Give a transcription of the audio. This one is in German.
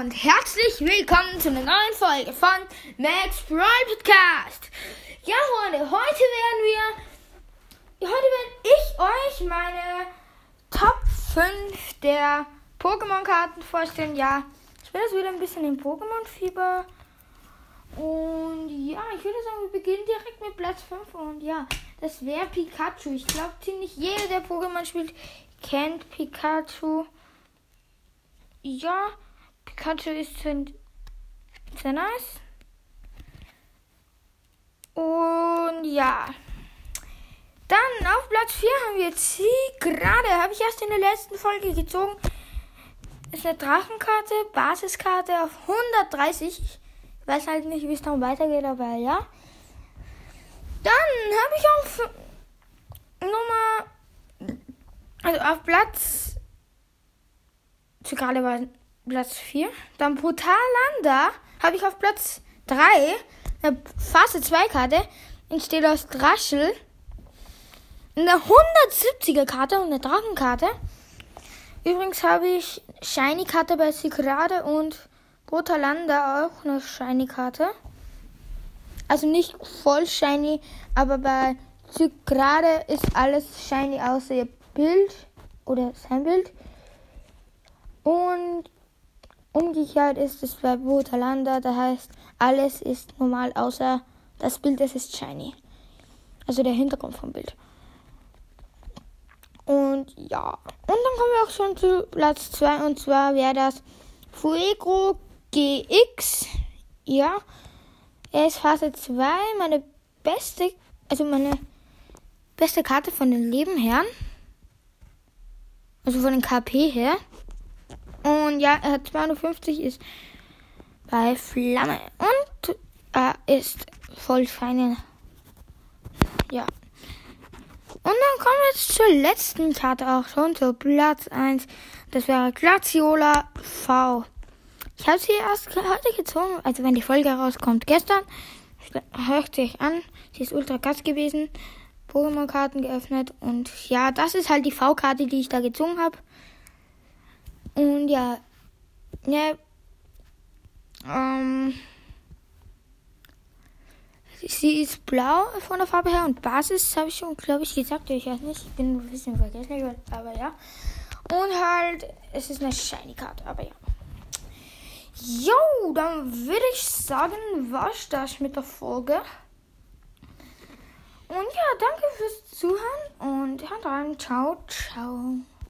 und herzlich willkommen zu einer neuen Folge von Max Brawl Podcast. Ja, Freunde, heute werden wir, heute werde ich euch meine Top 5 der Pokémon-Karten vorstellen. Ja, ich bin jetzt wieder ein bisschen im Pokémon-Fieber. Und ja, ich würde sagen, wir beginnen direkt mit Platz 5. Und ja, das wäre Pikachu. Ich glaube, ziemlich jeder, der Pokémon spielt, kennt Pikachu. Ja, Pikachu ist sehr, sehr nice. Und ja. Dann auf Platz 4 haben wir Sie gerade. Habe ich erst in der letzten Folge gezogen. Ist eine Drachenkarte, Basiskarte auf 130. Ich weiß halt nicht, wie es dann weitergeht, aber ja. Dann habe ich auf Nummer. Also auf Platz. Zu gerade war Platz 4. Dann Brutalanda habe ich auf Platz 3. Eine Phase 2 Karte. Entsteht aus Draschel. Eine 170er Karte und eine Drachenkarte. Übrigens habe ich Shiny Karte bei Sigrade und Brutalanda auch eine Shiny Karte. Also nicht voll Shiny, aber bei Sigrade ist alles Shiny außer ihr Bild oder sein Bild. Umgekehrt ist es bei Brutalanda, da heißt alles ist normal außer das Bild, das ist shiny. Also der Hintergrund vom Bild. Und ja, und dann kommen wir auch schon zu Platz 2 und zwar wäre das Fuego GX. Ja, er ist Phase 2, meine beste, also meine beste Karte von den Lebenherren. Also von den KP her. Und ja, er hat 250, ist bei Flamme. Und er ist voll feine. Ja. Und dann kommen wir jetzt zur letzten Karte auch schon, zu Platz 1. Das wäre Glaciola V. Ich habe sie erst heute gezogen, also wenn die Folge rauskommt, gestern. Hört sich an, sie ist ultra krass gewesen. Pokémon-Karten geöffnet und ja, das ist halt die V-Karte, die ich da gezogen habe. Und ja, ja, ähm, sie ist blau von der Farbe her und Basis habe ich schon, glaube ich, gesagt. Ich weiß nicht, ich bin ein bisschen vergessen, aber ja. Und halt, es ist eine Shiny Karte, aber ja. Jo, dann würde ich sagen, war's das mit der Folge. Und ja, danke fürs Zuhören und haut rein. Ciao, ciao.